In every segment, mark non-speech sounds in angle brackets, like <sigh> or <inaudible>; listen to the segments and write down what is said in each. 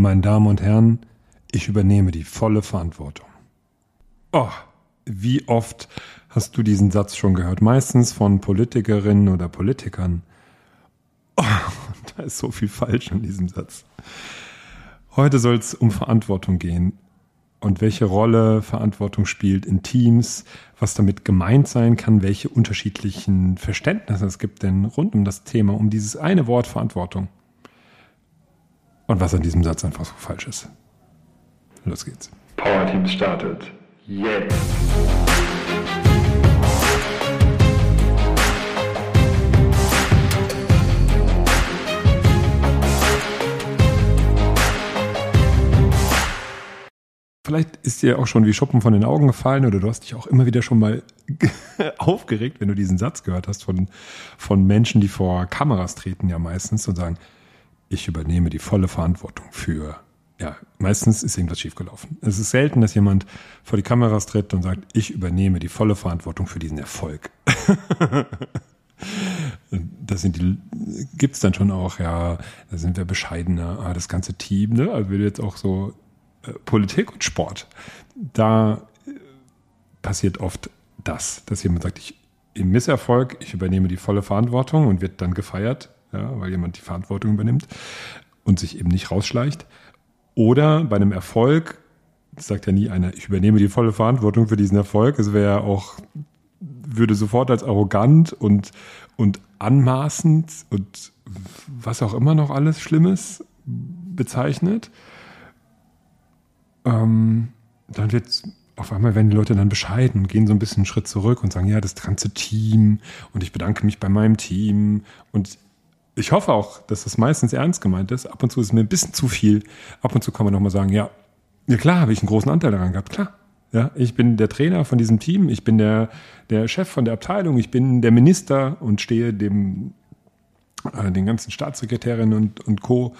Meine Damen und Herren, ich übernehme die volle Verantwortung. Oh, wie oft hast du diesen Satz schon gehört? Meistens von Politikerinnen oder Politikern. Oh, <laughs> da ist so viel falsch in diesem Satz. Heute soll es um Verantwortung gehen und welche Rolle Verantwortung spielt in Teams, was damit gemeint sein kann, welche unterschiedlichen Verständnisse es gibt denn rund um das Thema, um dieses eine Wort Verantwortung. Und was an diesem Satz einfach so falsch ist. Los geht's. Power Teams startet jetzt. Vielleicht ist dir auch schon wie Schuppen von den Augen gefallen oder du hast dich auch immer wieder schon mal <laughs> aufgeregt, wenn du diesen Satz gehört hast von, von Menschen, die vor Kameras treten ja meistens und sagen, ich übernehme die volle Verantwortung für, ja, meistens ist irgendwas schiefgelaufen. Es ist selten, dass jemand vor die Kameras tritt und sagt, ich übernehme die volle Verantwortung für diesen Erfolg. <laughs> das sind die, gibt's dann schon auch, ja, da sind wir bescheidener, ah, das ganze Team, ne, also jetzt auch so äh, Politik und Sport, da äh, passiert oft das, dass jemand sagt, ich im Misserfolg, ich übernehme die volle Verantwortung und wird dann gefeiert ja, weil jemand die Verantwortung übernimmt und sich eben nicht rausschleicht. Oder bei einem Erfolg sagt ja nie einer, ich übernehme die volle Verantwortung für diesen Erfolg. Es wäre ja auch, würde sofort als arrogant und, und anmaßend und was auch immer noch alles Schlimmes bezeichnet. Ähm, dann wird auf einmal werden die Leute dann bescheiden und gehen so ein bisschen einen Schritt zurück und sagen, ja, das ganze Team und ich bedanke mich bei meinem Team und ich hoffe auch, dass das meistens ernst gemeint ist. Ab und zu ist es mir ein bisschen zu viel. Ab und zu kann man nochmal sagen, ja, ja klar, habe ich einen großen Anteil daran gehabt, klar. Ja, ich bin der Trainer von diesem Team, ich bin der, der Chef von der Abteilung, ich bin der Minister und stehe dem, äh, den ganzen Staatssekretärinnen und, und Co.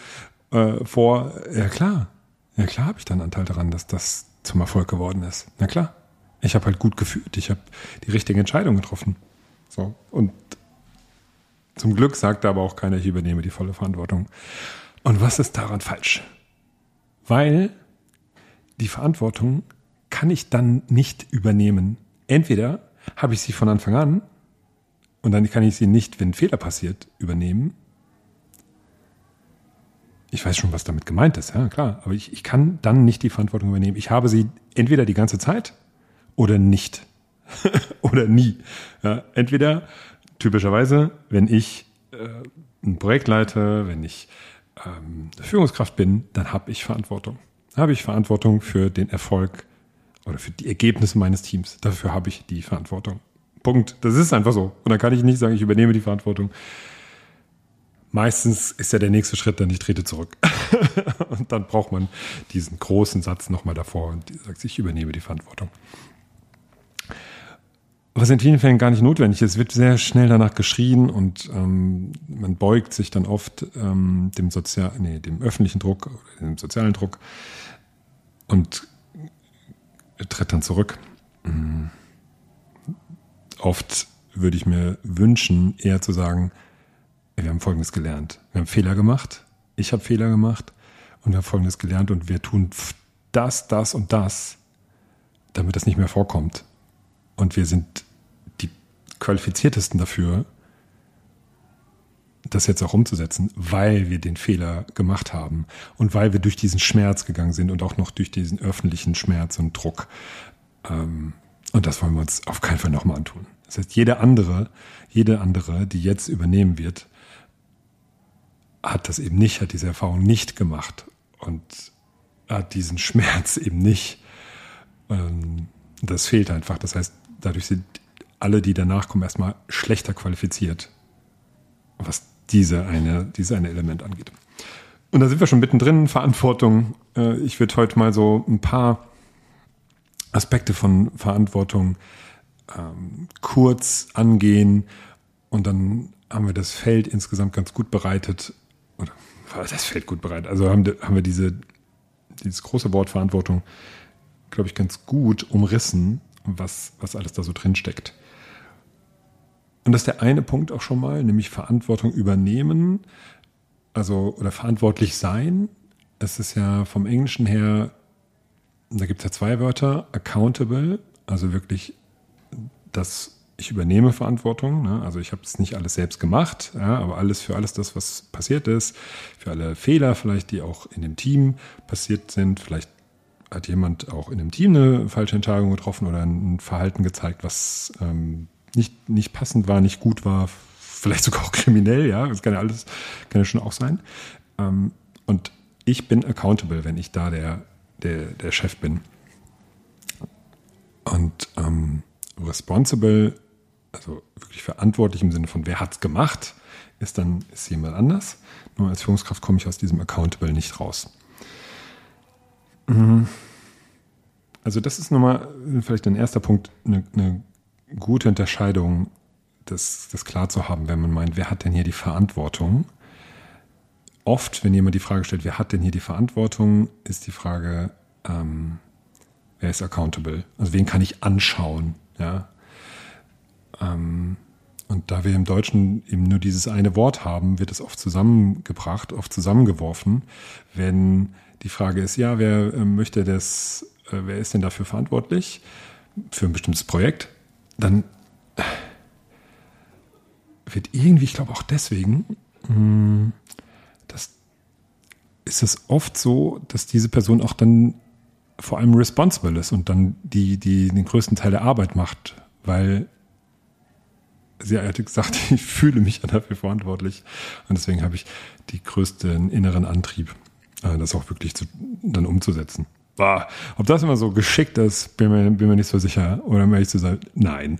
Äh, vor. Ja klar, ja klar habe ich dann Anteil daran, dass das zum Erfolg geworden ist. Na klar. Ich habe halt gut gefühlt, ich habe die richtige Entscheidung getroffen. So. Und zum Glück sagt aber auch keiner, ich übernehme die volle Verantwortung. Und was ist daran falsch? Weil die Verantwortung kann ich dann nicht übernehmen. Entweder habe ich sie von Anfang an und dann kann ich sie nicht, wenn ein Fehler passiert, übernehmen. Ich weiß schon, was damit gemeint ist, ja klar, aber ich, ich kann dann nicht die Verantwortung übernehmen. Ich habe sie entweder die ganze Zeit oder nicht. <laughs> oder nie. Ja, entweder typischerweise, wenn ich äh, ein Projekt leite, wenn ich ähm, Führungskraft bin, dann habe ich Verantwortung. Habe ich Verantwortung für den Erfolg oder für die Ergebnisse meines Teams. Dafür habe ich die Verantwortung. Punkt. Das ist einfach so. Und dann kann ich nicht sagen, ich übernehme die Verantwortung. Meistens ist ja der nächste Schritt dann, ich trete zurück. <laughs> und dann braucht man diesen großen Satz nochmal davor und sagt, ich übernehme die Verantwortung was in vielen Fällen gar nicht notwendig ist. Es wird sehr schnell danach geschrien und ähm, man beugt sich dann oft ähm, dem Sozial, nee, dem öffentlichen Druck dem sozialen Druck und tritt dann zurück. Mhm. Oft würde ich mir wünschen, eher zu sagen, wir haben Folgendes gelernt. Wir haben Fehler gemacht. Ich habe Fehler gemacht und wir haben Folgendes gelernt und wir tun das, das und das, damit das nicht mehr vorkommt. Und wir sind qualifiziertesten dafür, das jetzt auch umzusetzen, weil wir den Fehler gemacht haben und weil wir durch diesen Schmerz gegangen sind und auch noch durch diesen öffentlichen Schmerz und Druck. Ähm, und das wollen wir uns auf keinen Fall nochmal antun. Das heißt, jede andere, jede andere, die jetzt übernehmen wird, hat das eben nicht, hat diese Erfahrung nicht gemacht und hat diesen <laughs> Schmerz eben nicht. Ähm, das fehlt einfach. Das heißt, dadurch sind alle, die danach kommen, erstmal schlechter qualifiziert, was diese eine, diese eine Element angeht. Und da sind wir schon mittendrin, Verantwortung. Äh, ich würde heute mal so ein paar Aspekte von Verantwortung ähm, kurz angehen und dann haben wir das Feld insgesamt ganz gut bereitet. Oder das Feld gut bereitet. Also haben, haben wir diese, dieses große Wort Verantwortung, glaube ich, ganz gut umrissen was, was alles da so drin steckt. Und das ist der eine Punkt auch schon mal, nämlich Verantwortung übernehmen, also oder verantwortlich sein es ist ja vom Englischen her, da gibt es ja zwei Wörter, accountable, also wirklich, dass ich übernehme Verantwortung. Ne? Also ich habe es nicht alles selbst gemacht, ja, aber alles für alles das, was passiert ist, für alle Fehler vielleicht, die auch in dem Team passiert sind. Vielleicht hat jemand auch in einem Team eine falsche Entscheidung getroffen oder ein Verhalten gezeigt, was ähm, nicht, nicht passend war, nicht gut war, vielleicht sogar auch kriminell, ja, das kann ja alles, kann ja schon auch sein. Ähm, und ich bin accountable, wenn ich da der, der, der Chef bin. Und ähm, responsible, also wirklich verantwortlich im Sinne von, wer hat's gemacht, ist dann ist jemand anders. Nur als Führungskraft komme ich aus diesem accountable nicht raus. Mhm. Also das ist nochmal vielleicht ein erster Punkt, eine, eine gute Unterscheidung, das, das klar zu haben, wenn man meint, wer hat denn hier die Verantwortung? Oft, wenn jemand die Frage stellt, wer hat denn hier die Verantwortung, ist die Frage, ähm, wer ist accountable? Also wen kann ich anschauen? Ja. Ähm, und da wir im Deutschen eben nur dieses eine Wort haben, wird es oft zusammengebracht, oft zusammengeworfen. Wenn die Frage ist, ja, wer äh, möchte das, äh, wer ist denn dafür verantwortlich für ein bestimmtes Projekt? Dann wird irgendwie, ich glaube auch deswegen, hm, das ist es oft so, dass diese Person auch dann vor allem responsible ist und dann die, die den größten Teil der Arbeit macht, weil sie hat gesagt, <laughs> ich fühle mich dafür verantwortlich und deswegen habe ich die größten inneren Antrieb, äh, das auch wirklich zu, dann umzusetzen. Boah, ob das immer so geschickt ist, bin mir, bin mir nicht so sicher. Oder um ehrlich zu sein, nein.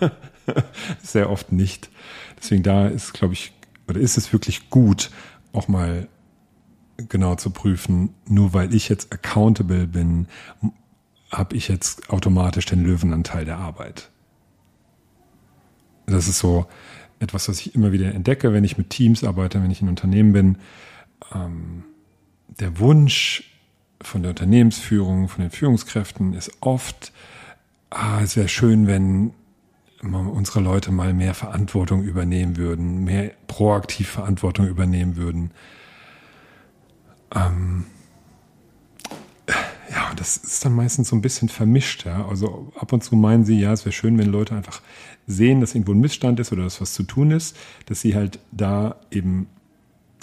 <laughs> Sehr oft nicht. Deswegen da ist, glaube ich, oder ist es wirklich gut, auch mal genau zu prüfen, nur weil ich jetzt accountable bin, habe ich jetzt automatisch den Löwenanteil der Arbeit. Das ist so etwas, was ich immer wieder entdecke, wenn ich mit Teams arbeite, wenn ich in Unternehmen bin. Ähm, der Wunsch von der Unternehmensführung, von den Führungskräften ist oft, ah, es wäre schön, wenn unsere Leute mal mehr Verantwortung übernehmen würden, mehr proaktiv Verantwortung übernehmen würden. Ähm, ja, das ist dann meistens so ein bisschen vermischt. Ja? Also ab und zu meinen sie, ja, es wäre schön, wenn Leute einfach sehen, dass irgendwo ein Missstand ist oder dass was zu tun ist, dass sie halt da eben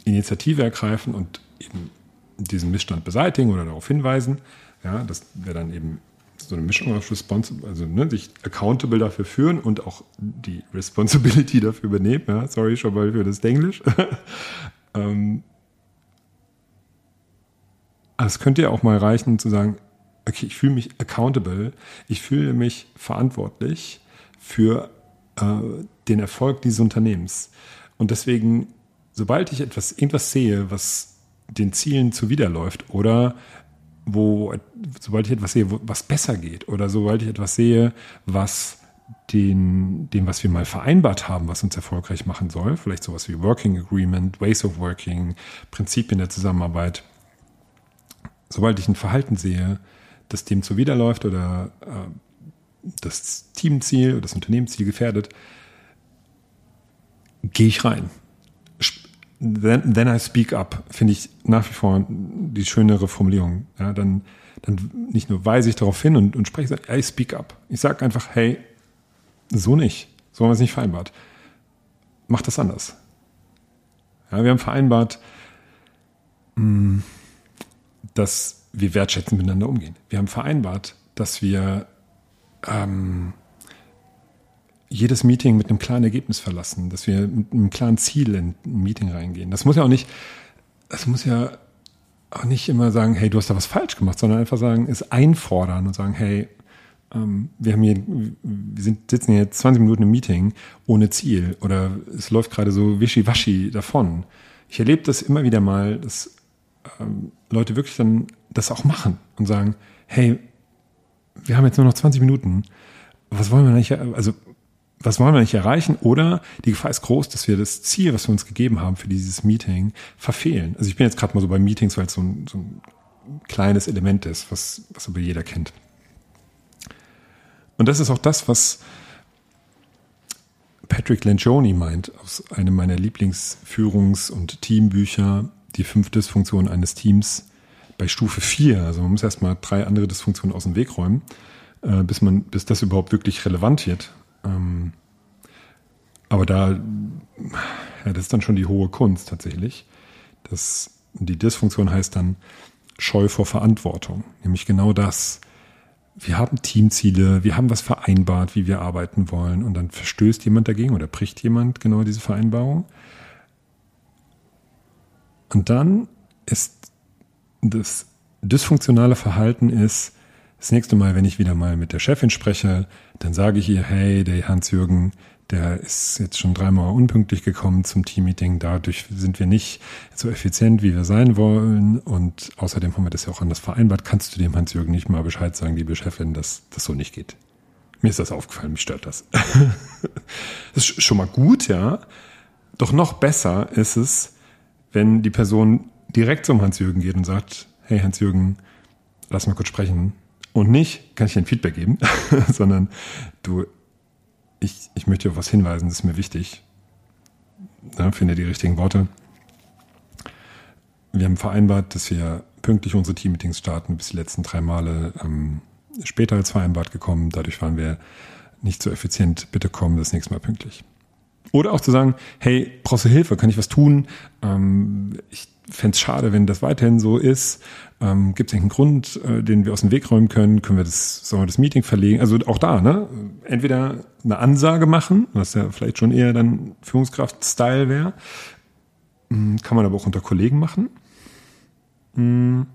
Initiative ergreifen und eben diesen Missstand beseitigen oder darauf hinweisen. Ja, das wäre dann eben so eine Mischung aus Responsible, also ne, sich accountable dafür führen und auch die Responsibility <laughs> dafür übernehmen. Ja, sorry schon mal für das Englisch. <laughs> ähm, es könnte ja auch mal reichen zu sagen, okay, ich fühle mich accountable, ich fühle mich verantwortlich für äh, den Erfolg dieses Unternehmens. Und deswegen, sobald ich etwas, irgendwas sehe, was den Zielen zuwiderläuft oder wo, sobald ich etwas sehe, was besser geht oder sobald ich etwas sehe, was den, dem, was wir mal vereinbart haben, was uns erfolgreich machen soll, vielleicht sowas wie Working Agreement, Ways of Working, Prinzipien der Zusammenarbeit, sobald ich ein Verhalten sehe, das dem zuwiderläuft oder äh, das Teamziel oder das Unternehmensziel gefährdet, gehe ich rein then, then I speak up, finde ich nach wie vor die schönere Formulierung. Ja, dann, dann nicht nur weise ich darauf hin und, und spreche, I speak up. Ich sage einfach, hey, so nicht. So haben wir es nicht vereinbart. Mach das anders. Ja, wir haben vereinbart, mm, dass wir wertschätzend miteinander umgehen. Wir haben vereinbart, dass wir ähm, jedes Meeting mit einem klaren Ergebnis verlassen, dass wir mit einem klaren Ziel in ein Meeting reingehen. Das muss ja auch nicht, das muss ja auch nicht immer sagen, hey, du hast da was falsch gemacht, sondern einfach sagen, es einfordern und sagen, hey, ähm, wir haben hier, wir sind, sitzen hier 20 Minuten im Meeting ohne Ziel oder es läuft gerade so wischiwaschi davon. Ich erlebe das immer wieder mal, dass ähm, Leute wirklich dann das auch machen und sagen, hey, wir haben jetzt nur noch 20 Minuten. Was wollen wir nicht, also was wollen wir nicht erreichen? Oder die Gefahr ist groß, dass wir das Ziel, was wir uns gegeben haben für dieses Meeting, verfehlen. Also ich bin jetzt gerade mal so bei Meetings, weil es so ein, so ein kleines Element ist, was, was aber jeder kennt. Und das ist auch das, was Patrick Lencioni meint, aus einem meiner Lieblingsführungs- und Teambücher, die fünf Dysfunktionen eines Teams bei Stufe 4. Also man muss erstmal drei andere Dysfunktionen aus dem Weg räumen, äh, bis man, bis das überhaupt wirklich relevant wird. Ähm, aber da, ja, das ist dann schon die hohe Kunst tatsächlich. Das, die Dysfunktion heißt dann Scheu vor Verantwortung. Nämlich genau das. Wir haben Teamziele, wir haben was vereinbart, wie wir arbeiten wollen, und dann verstößt jemand dagegen oder bricht jemand genau diese Vereinbarung. Und dann ist das dysfunktionale Verhalten ist, das nächste Mal, wenn ich wieder mal mit der Chefin spreche, dann sage ich ihr, hey, der Hans-Jürgen, der ist jetzt schon dreimal unpünktlich gekommen zum Teammeeting. Dadurch sind wir nicht so effizient, wie wir sein wollen. Und außerdem haben wir das ja auch anders vereinbart. Kannst du dem Hans-Jürgen nicht mal Bescheid sagen, liebe Chefin, dass das so nicht geht? Mir ist das aufgefallen, mich stört das. <laughs> das ist schon mal gut, ja. Doch noch besser ist es, wenn die Person direkt zum Hans-Jürgen geht und sagt, hey Hans-Jürgen, lass mal kurz sprechen. Und nicht, kann ich dir ein Feedback geben, <laughs> sondern du, ich, ich möchte auf was hinweisen, das ist mir wichtig. Ja, finde die richtigen Worte. Wir haben vereinbart, dass wir pünktlich unsere Teammeetings starten, bis die letzten drei Male ähm, später als vereinbart gekommen. Dadurch waren wir nicht so effizient. Bitte kommen das nächste Mal pünktlich. Oder auch zu sagen, hey, brauchst du Hilfe? Kann ich was tun? Ähm, ich fände es schade, wenn das weiterhin so ist. Ähm, Gibt es einen Grund, äh, den wir aus dem Weg räumen können? Können wir das, sollen wir das Meeting verlegen? Also auch da, ne? Entweder eine Ansage machen, was ja vielleicht schon eher dann Führungskraft-Style wäre. Hm, kann man aber auch unter Kollegen machen. Hm,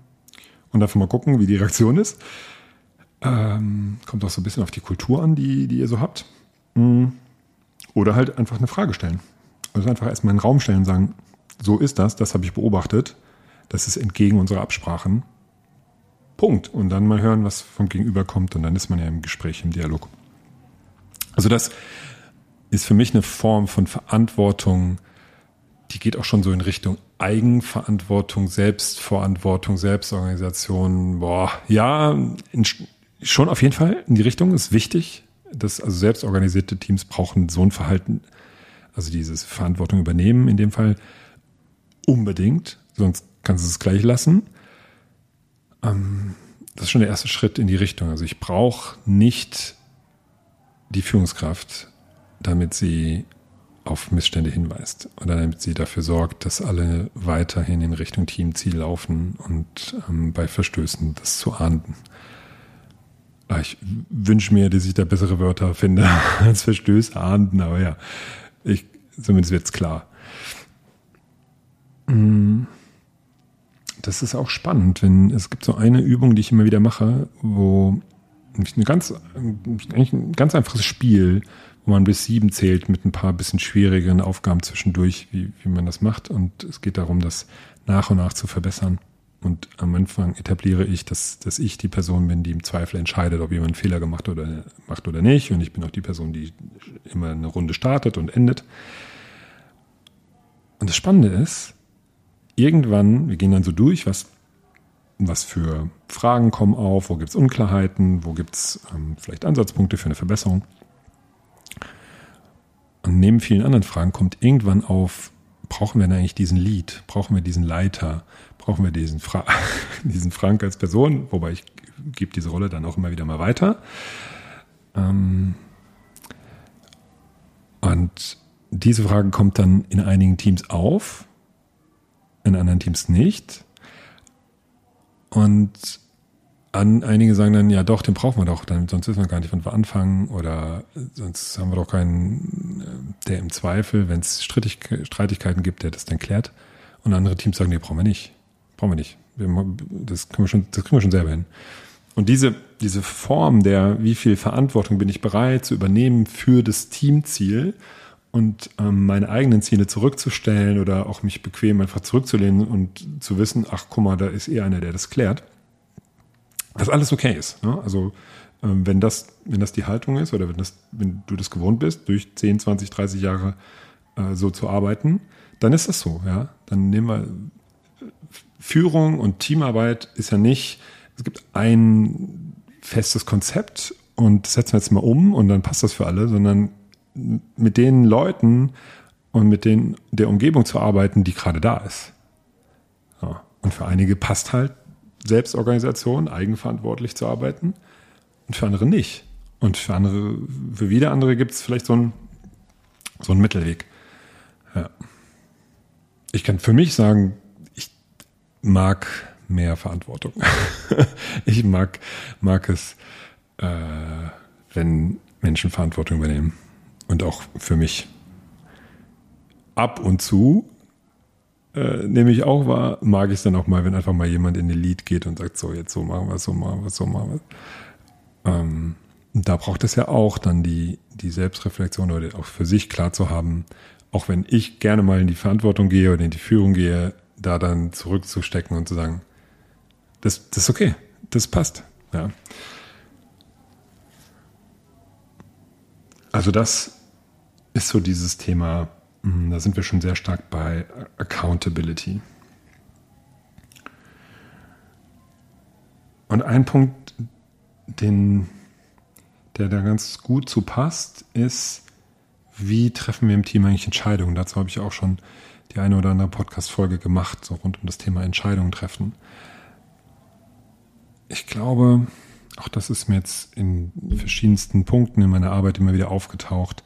und dafür mal gucken, wie die Reaktion ist. Ähm, kommt auch so ein bisschen auf die Kultur an, die, die ihr so habt. Hm, oder halt einfach eine Frage stellen. Also einfach erstmal in den Raum stellen und sagen, so ist das, das habe ich beobachtet, das ist entgegen unserer Absprachen. Punkt. Und dann mal hören, was vom Gegenüber kommt und dann ist man ja im Gespräch, im Dialog. Also das ist für mich eine Form von Verantwortung, die geht auch schon so in Richtung Eigenverantwortung, Selbstverantwortung, Selbstorganisation. Boah, ja, in, schon auf jeden Fall in die Richtung ist wichtig. dass also selbstorganisierte Teams brauchen so ein Verhalten, also dieses Verantwortung übernehmen in dem Fall unbedingt, sonst kannst du es gleich lassen. Ähm, das ist schon der erste Schritt in die Richtung. Also ich brauche nicht die Führungskraft, damit sie auf Missstände hinweist oder damit sie dafür sorgt, dass alle weiterhin in Richtung Teamziel laufen und ähm, bei Verstößen das zu ahnden. Ah, ich wünsche mir, dass ich da bessere Wörter finde <laughs> als Verstöße ahnden, aber ja, ich, zumindest wird's klar. Das ist auch spannend, wenn es gibt so eine Übung, die ich immer wieder mache, wo eine ganz, eigentlich ein ganz einfaches Spiel, wo man bis sieben zählt mit ein paar bisschen schwierigeren Aufgaben zwischendurch, wie, wie man das macht. Und es geht darum, das nach und nach zu verbessern. Und am Anfang etabliere ich, dass, dass ich die Person bin, die im Zweifel entscheidet, ob jemand einen Fehler gemacht oder macht oder nicht. Und ich bin auch die Person, die immer eine Runde startet und endet. Und das Spannende ist, irgendwann, wir gehen dann so durch, was, was für Fragen kommen auf, wo gibt es Unklarheiten, wo gibt es ähm, vielleicht Ansatzpunkte für eine Verbesserung. Und neben vielen anderen Fragen kommt irgendwann auf, brauchen wir denn eigentlich diesen Lead? Brauchen wir diesen Leiter? Brauchen wir diesen, Fra <laughs> diesen Frank als Person? Wobei ich gebe diese Rolle dann auch immer wieder mal weiter. Ähm und diese Frage kommt dann in einigen Teams auf in anderen Teams nicht. Und an, einige sagen dann, ja doch, den brauchen wir doch, dann, sonst wissen wir gar nicht, wann wir anfangen oder sonst haben wir doch keinen, äh, der im Zweifel, wenn es Streitigkeiten gibt, der das dann klärt. Und andere Teams sagen, nee, brauchen wir nicht. Brauchen wir nicht. das, können wir schon, das kriegen wir schon selber hin. Und diese, diese Form der, wie viel Verantwortung bin ich bereit zu übernehmen für das Teamziel, und ähm, meine eigenen Ziele zurückzustellen oder auch mich bequem einfach zurückzulehnen und zu wissen, ach guck mal, da ist eh einer, der das klärt, dass alles okay ist. Ne? Also ähm, wenn das, wenn das die Haltung ist oder wenn das, wenn du das gewohnt bist, durch 10, 20, 30 Jahre äh, so zu arbeiten, dann ist das so, ja. Dann nehmen wir Führung und Teamarbeit ist ja nicht, es gibt ein festes Konzept und setzen wir jetzt mal um und dann passt das für alle, sondern mit den Leuten und mit den, der Umgebung zu arbeiten, die gerade da ist. Ja. Und für einige passt halt Selbstorganisation, eigenverantwortlich zu arbeiten und für andere nicht. Und für andere, für wieder andere gibt es vielleicht so einen, so Mittelweg. Ja. Ich kann für mich sagen, ich mag mehr Verantwortung. <laughs> ich mag, mag es, äh, wenn Menschen Verantwortung übernehmen. Und auch für mich. Ab und zu äh, nehme ich auch wahr, mag ich es dann auch mal, wenn einfach mal jemand in den Lied geht und sagt, so, jetzt so machen wir es, so machen wir es, so machen wir es. Ähm, da braucht es ja auch dann die, die Selbstreflexion oder auch für sich klar zu haben, auch wenn ich gerne mal in die Verantwortung gehe oder in die Führung gehe, da dann zurückzustecken und zu sagen, das, das ist okay, das passt. Ja. Also das ist so dieses Thema, hm, da sind wir schon sehr stark bei Accountability. Und ein Punkt, den, der da ganz gut zu passt, ist, wie treffen wir im Team eigentlich Entscheidungen? Dazu habe ich auch schon die eine oder andere Podcast-Folge gemacht, so rund um das Thema Entscheidungen treffen. Ich glaube, auch das ist mir jetzt in verschiedensten Punkten in meiner Arbeit immer wieder aufgetaucht.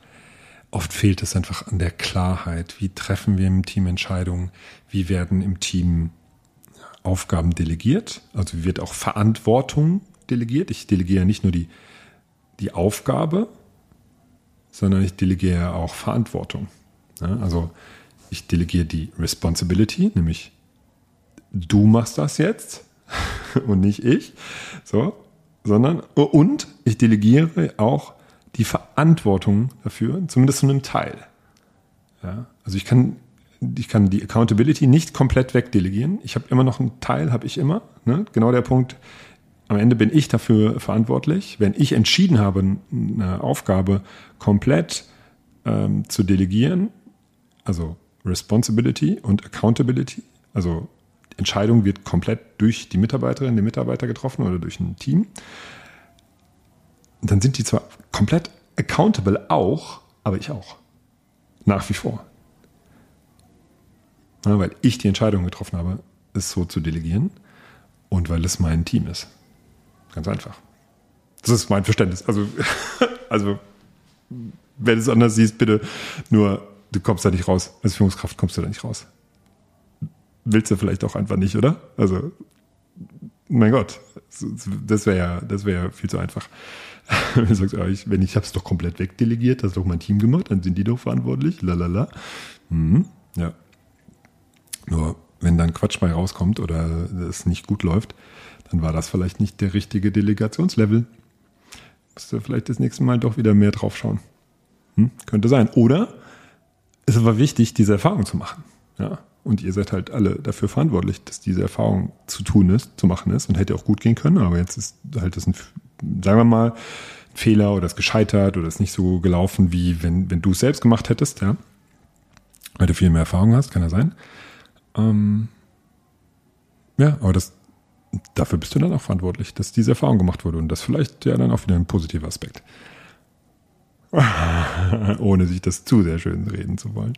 Oft fehlt es einfach an der Klarheit. Wie treffen wir im Team Entscheidungen? Wie werden im Team Aufgaben delegiert? Also wie wird auch Verantwortung delegiert? Ich delegiere nicht nur die, die Aufgabe, sondern ich delegiere auch Verantwortung. Also ich delegiere die Responsibility, nämlich du machst das jetzt <laughs> und nicht ich, so, sondern und ich delegiere auch die Verantwortung dafür, zumindest zu einem Teil. Ja, also ich kann ich kann die Accountability nicht komplett wegdelegieren. Ich habe immer noch einen Teil, habe ich immer. Ne? Genau der Punkt, am Ende bin ich dafür verantwortlich. Wenn ich entschieden habe, eine Aufgabe komplett ähm, zu delegieren, also Responsibility und Accountability, also Entscheidung wird komplett durch die Mitarbeiterin, den Mitarbeiter getroffen oder durch ein Team, dann sind die zwar komplett accountable auch, aber ich auch. Nach wie vor. Ja, weil ich die Entscheidung getroffen habe, es so zu delegieren und weil es mein Team ist. Ganz einfach. Das ist mein Verständnis. Also, <laughs> also wenn du es anders siehst, bitte nur, du kommst da nicht raus. Als Führungskraft kommst du da nicht raus. Willst du vielleicht auch einfach nicht, oder? Also, mein Gott, das wäre ja, das wäre ja viel zu einfach. wenn <laughs> du sagst, ich, wenn ich habe es doch komplett wegdelegiert, das hat doch mein Team gemacht, dann sind die doch verantwortlich, lalala. Mhm, ja. Nur wenn dann Quatsch bei rauskommt oder es nicht gut läuft, dann war das vielleicht nicht der richtige Delegationslevel. Musst du vielleicht das nächste Mal doch wieder mehr drauf schauen. Hm? Könnte sein. Oder es war wichtig, diese Erfahrung zu machen. Ja. Und ihr seid halt alle dafür verantwortlich, dass diese Erfahrung zu tun ist, zu machen ist und hätte auch gut gehen können. Aber jetzt ist halt das ein, sagen wir mal, Fehler oder es gescheitert oder es nicht so gelaufen, wie wenn, wenn du es selbst gemacht hättest, ja. Weil du viel mehr Erfahrung hast, kann ja sein. Ähm, ja, aber das, dafür bist du dann auch verantwortlich, dass diese Erfahrung gemacht wurde. Und das vielleicht ja dann auch wieder ein positiver Aspekt. <laughs> Ohne sich das zu sehr schön reden zu wollen.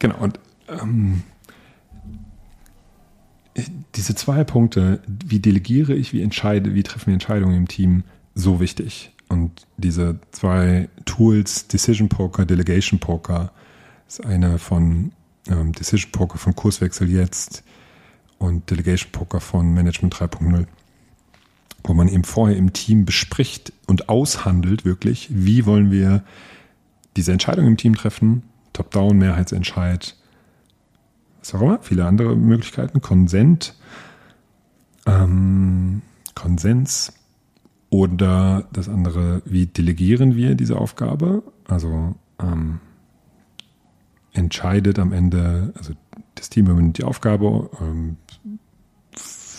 Genau, und ähm, diese zwei Punkte, wie delegiere ich, wie entscheide, wie treffen wir Entscheidungen im Team, so wichtig. Und diese zwei Tools, Decision Poker, Delegation Poker, ist eine von ähm, Decision Poker von Kurswechsel jetzt, und Delegation Poker von Management 3.0, wo man eben vorher im Team bespricht und aushandelt wirklich, wie wollen wir diese Entscheidung im Team treffen, Top-Down, Mehrheitsentscheid, was auch immer, viele andere Möglichkeiten, Konsent, ähm, Konsens oder das andere, wie delegieren wir diese Aufgabe, also ähm, entscheidet am Ende, also das Team übernimmt die Aufgabe, ähm,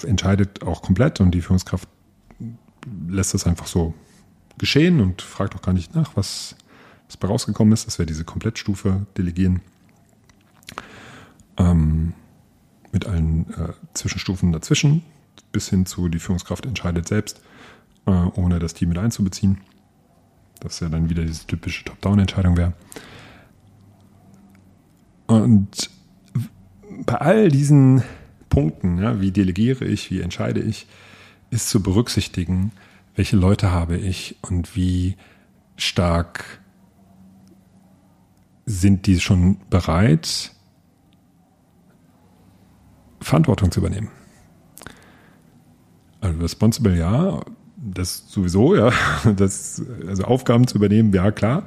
entscheidet auch komplett und die Führungskraft lässt das einfach so geschehen und fragt auch gar nicht nach, was, was bei rausgekommen ist, dass wir diese Komplettstufe delegieren. Ähm, mit allen äh, Zwischenstufen dazwischen, bis hin zu die Führungskraft entscheidet selbst, äh, ohne das Team mit einzubeziehen. Das ja dann wieder diese typische Top-Down-Entscheidung wäre. Und bei all diesen Punkten, ja, wie delegiere ich, wie entscheide ich, ist zu berücksichtigen, welche Leute habe ich und wie stark sind die schon bereit, Verantwortung zu übernehmen. Also responsible ja, das sowieso, ja, <laughs> das, also Aufgaben zu übernehmen, ja klar,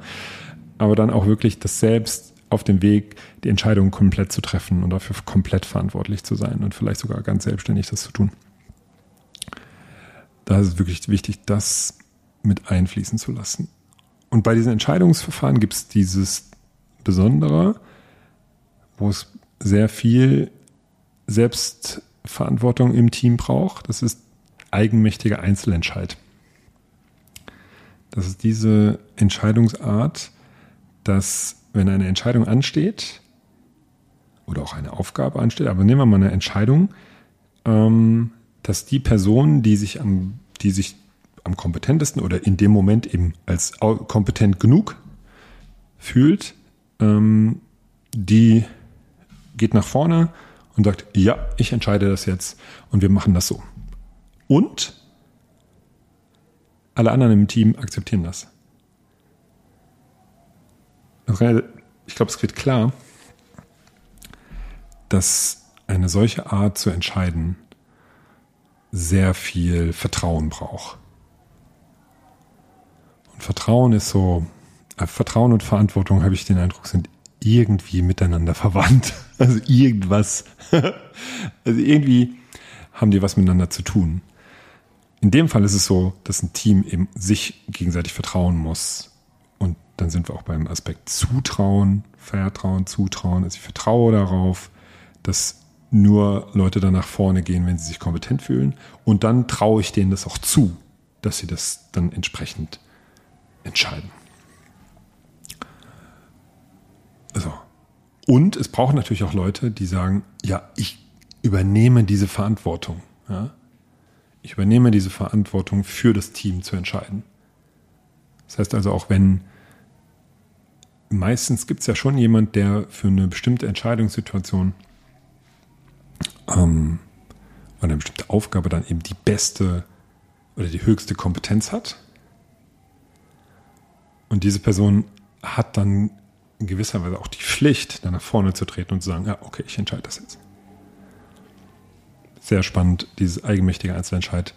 aber dann auch wirklich das selbst auf dem Weg, die Entscheidungen komplett zu treffen und dafür komplett verantwortlich zu sein und vielleicht sogar ganz selbstständig das zu tun. Da ist es wirklich wichtig, das mit einfließen zu lassen. Und bei diesen Entscheidungsverfahren gibt es dieses Besondere, wo es sehr viel Selbstverantwortung im Team braucht. Das ist eigenmächtiger Einzelentscheid. Das ist diese Entscheidungsart, dass wenn eine Entscheidung ansteht oder auch eine Aufgabe ansteht, aber nehmen wir mal eine Entscheidung, ähm, dass die Person, die sich am, die sich am kompetentesten oder in dem Moment eben als kompetent genug fühlt, ähm, die geht nach vorne und sagt, ja, ich entscheide das jetzt und wir machen das so. Und alle anderen im Team akzeptieren das. Ich glaube, es wird klar, dass eine solche Art zu entscheiden sehr viel Vertrauen braucht. Und Vertrauen ist so, äh, Vertrauen und Verantwortung, habe ich den Eindruck, sind irgendwie miteinander verwandt. <laughs> Also irgendwas. <laughs> Also irgendwie haben die was miteinander zu tun. In dem Fall ist es so, dass ein Team eben sich gegenseitig vertrauen muss. Und dann sind wir auch beim Aspekt Zutrauen, Vertrauen, Zutrauen. Also ich vertraue darauf, dass nur Leute dann nach vorne gehen, wenn sie sich kompetent fühlen. Und dann traue ich denen das auch zu, dass sie das dann entsprechend entscheiden. Also. Und es braucht natürlich auch Leute, die sagen, ja, ich übernehme diese Verantwortung. Ja? Ich übernehme diese Verantwortung für das Team zu entscheiden. Das heißt also auch wenn meistens gibt es ja schon jemand, der für eine bestimmte Entscheidungssituation ähm, oder eine bestimmte Aufgabe dann eben die beste oder die höchste Kompetenz hat. Und diese Person hat dann in gewisser Weise auch die Pflicht, dann nach vorne zu treten und zu sagen, ja, okay, ich entscheide das jetzt. Sehr spannend, dieses eigenmächtige Einzelentscheid.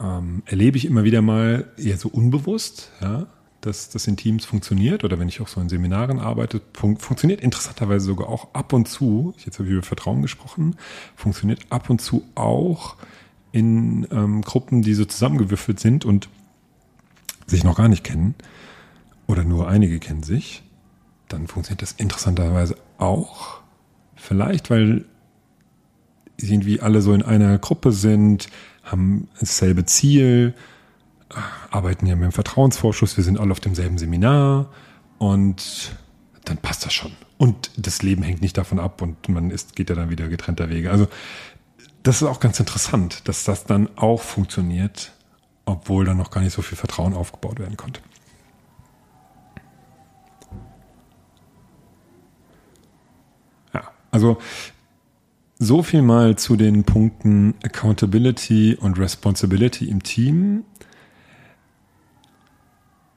Ähm, erlebe ich immer wieder mal eher so unbewusst, ja, dass das in Teams funktioniert oder wenn ich auch so in Seminaren arbeite, fun funktioniert interessanterweise sogar auch ab und zu, ich jetzt habe über Vertrauen gesprochen, funktioniert ab und zu auch in ähm, Gruppen, die so zusammengewürfelt sind und sich noch gar nicht kennen oder nur einige kennen sich dann funktioniert das interessanterweise auch. Vielleicht, weil irgendwie alle so in einer Gruppe sind, haben dasselbe Ziel, arbeiten ja mit dem Vertrauensvorschuss, wir sind alle auf demselben Seminar und dann passt das schon. Und das Leben hängt nicht davon ab und man ist, geht ja dann wieder getrennter Wege. Also das ist auch ganz interessant, dass das dann auch funktioniert, obwohl dann noch gar nicht so viel Vertrauen aufgebaut werden konnte. Also so viel mal zu den Punkten Accountability und Responsibility im Team.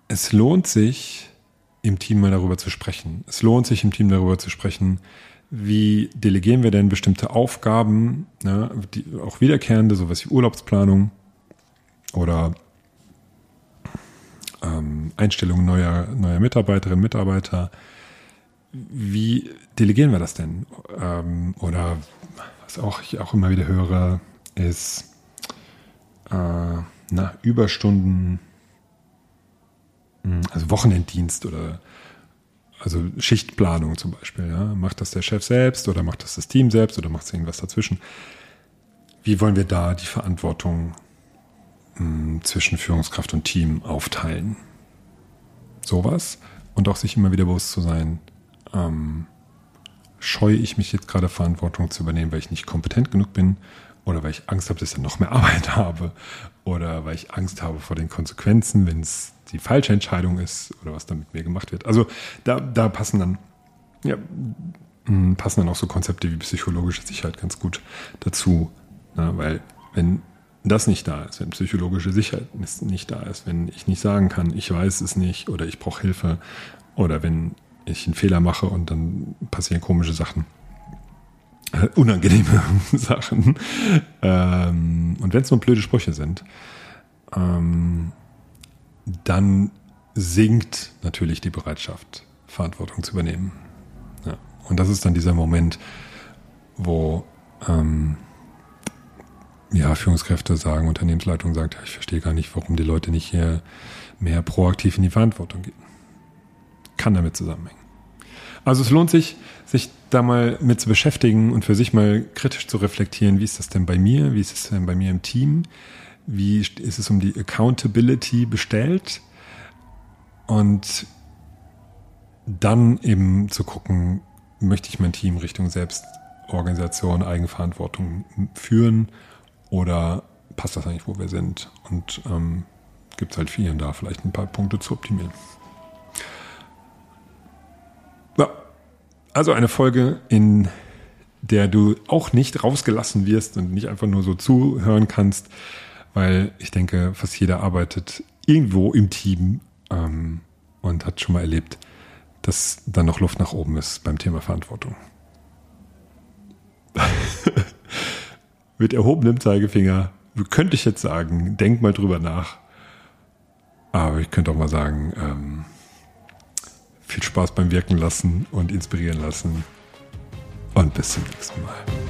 Es lohnt sich, im Team mal darüber zu sprechen. Es lohnt sich, im Team darüber zu sprechen, wie delegieren wir denn bestimmte Aufgaben, ne, die, auch wiederkehrende, sowas wie Urlaubsplanung oder ähm, Einstellung neuer, neuer Mitarbeiterinnen, Mitarbeiter, wie delegieren wir das denn? Ähm, oder was auch ich auch immer wieder höre, ist äh, na, Überstunden, hm, also Wochenenddienst oder also Schichtplanung zum Beispiel. Ja? Macht das der Chef selbst oder macht das das Team selbst oder macht es irgendwas dazwischen? Wie wollen wir da die Verantwortung mh, hm, zwischen Führungskraft und Team aufteilen? Sowas. Und auch sich immer wieder bewusst zu sein, ähm, scheue ich mich jetzt gerade Verantwortung zu übernehmen, weil ich nicht kompetent genug bin oder weil ich Angst habe, dass ich dann noch mehr <laughs> Arbeit habe oder weil ich Angst habe vor den Konsequenzen, wenn es die falsche Entscheidung ist oder was dann mit mir gemacht wird. Also da, da passen dann, ja, mh, passen dann auch so Konzepte wie psychologische Sicherheit ganz gut dazu. Na, weil wenn das nicht da ist, wenn psychologische Sicherheit nicht da ist, wenn ich nicht sagen kann, ich weiß es nicht oder ich brauche Hilfe oder wenn ich einen Fehler mache und dann passieren komische Sachen, äh, unangenehme <laughs> Sachen ähm, und wenn es nur blöde Sprüche sind, ähm, dann sinkt natürlich die Bereitschaft, Verantwortung zu übernehmen. Ja. Und das ist dann dieser Moment, wo ähm, ja, Führungskräfte sagen, Unternehmensleitung sagt, ja, ich verstehe gar nicht, warum die Leute nicht hier mehr proaktiv in die Verantwortung gehen. Kann damit zusammenhängen. Also es lohnt sich, sich da mal mit zu beschäftigen und für sich mal kritisch zu reflektieren, wie ist das denn bei mir, wie ist es denn bei mir im Team, wie ist es um die Accountability bestellt und dann eben zu gucken, möchte ich mein Team Richtung Selbstorganisation, Eigenverantwortung führen oder passt das eigentlich, wo wir sind? Und ähm, gibt es halt vielen da vielleicht ein paar Punkte zu optimieren. Also eine Folge, in der du auch nicht rausgelassen wirst und nicht einfach nur so zuhören kannst, weil ich denke, fast jeder arbeitet irgendwo im Team ähm, und hat schon mal erlebt, dass da noch Luft nach oben ist beim Thema Verantwortung. <laughs> mit erhobenem Zeigefinger könnte ich jetzt sagen, denk mal drüber nach. Aber ich könnte auch mal sagen, ähm, viel Spaß beim Wirken lassen und inspirieren lassen. Und bis zum nächsten Mal.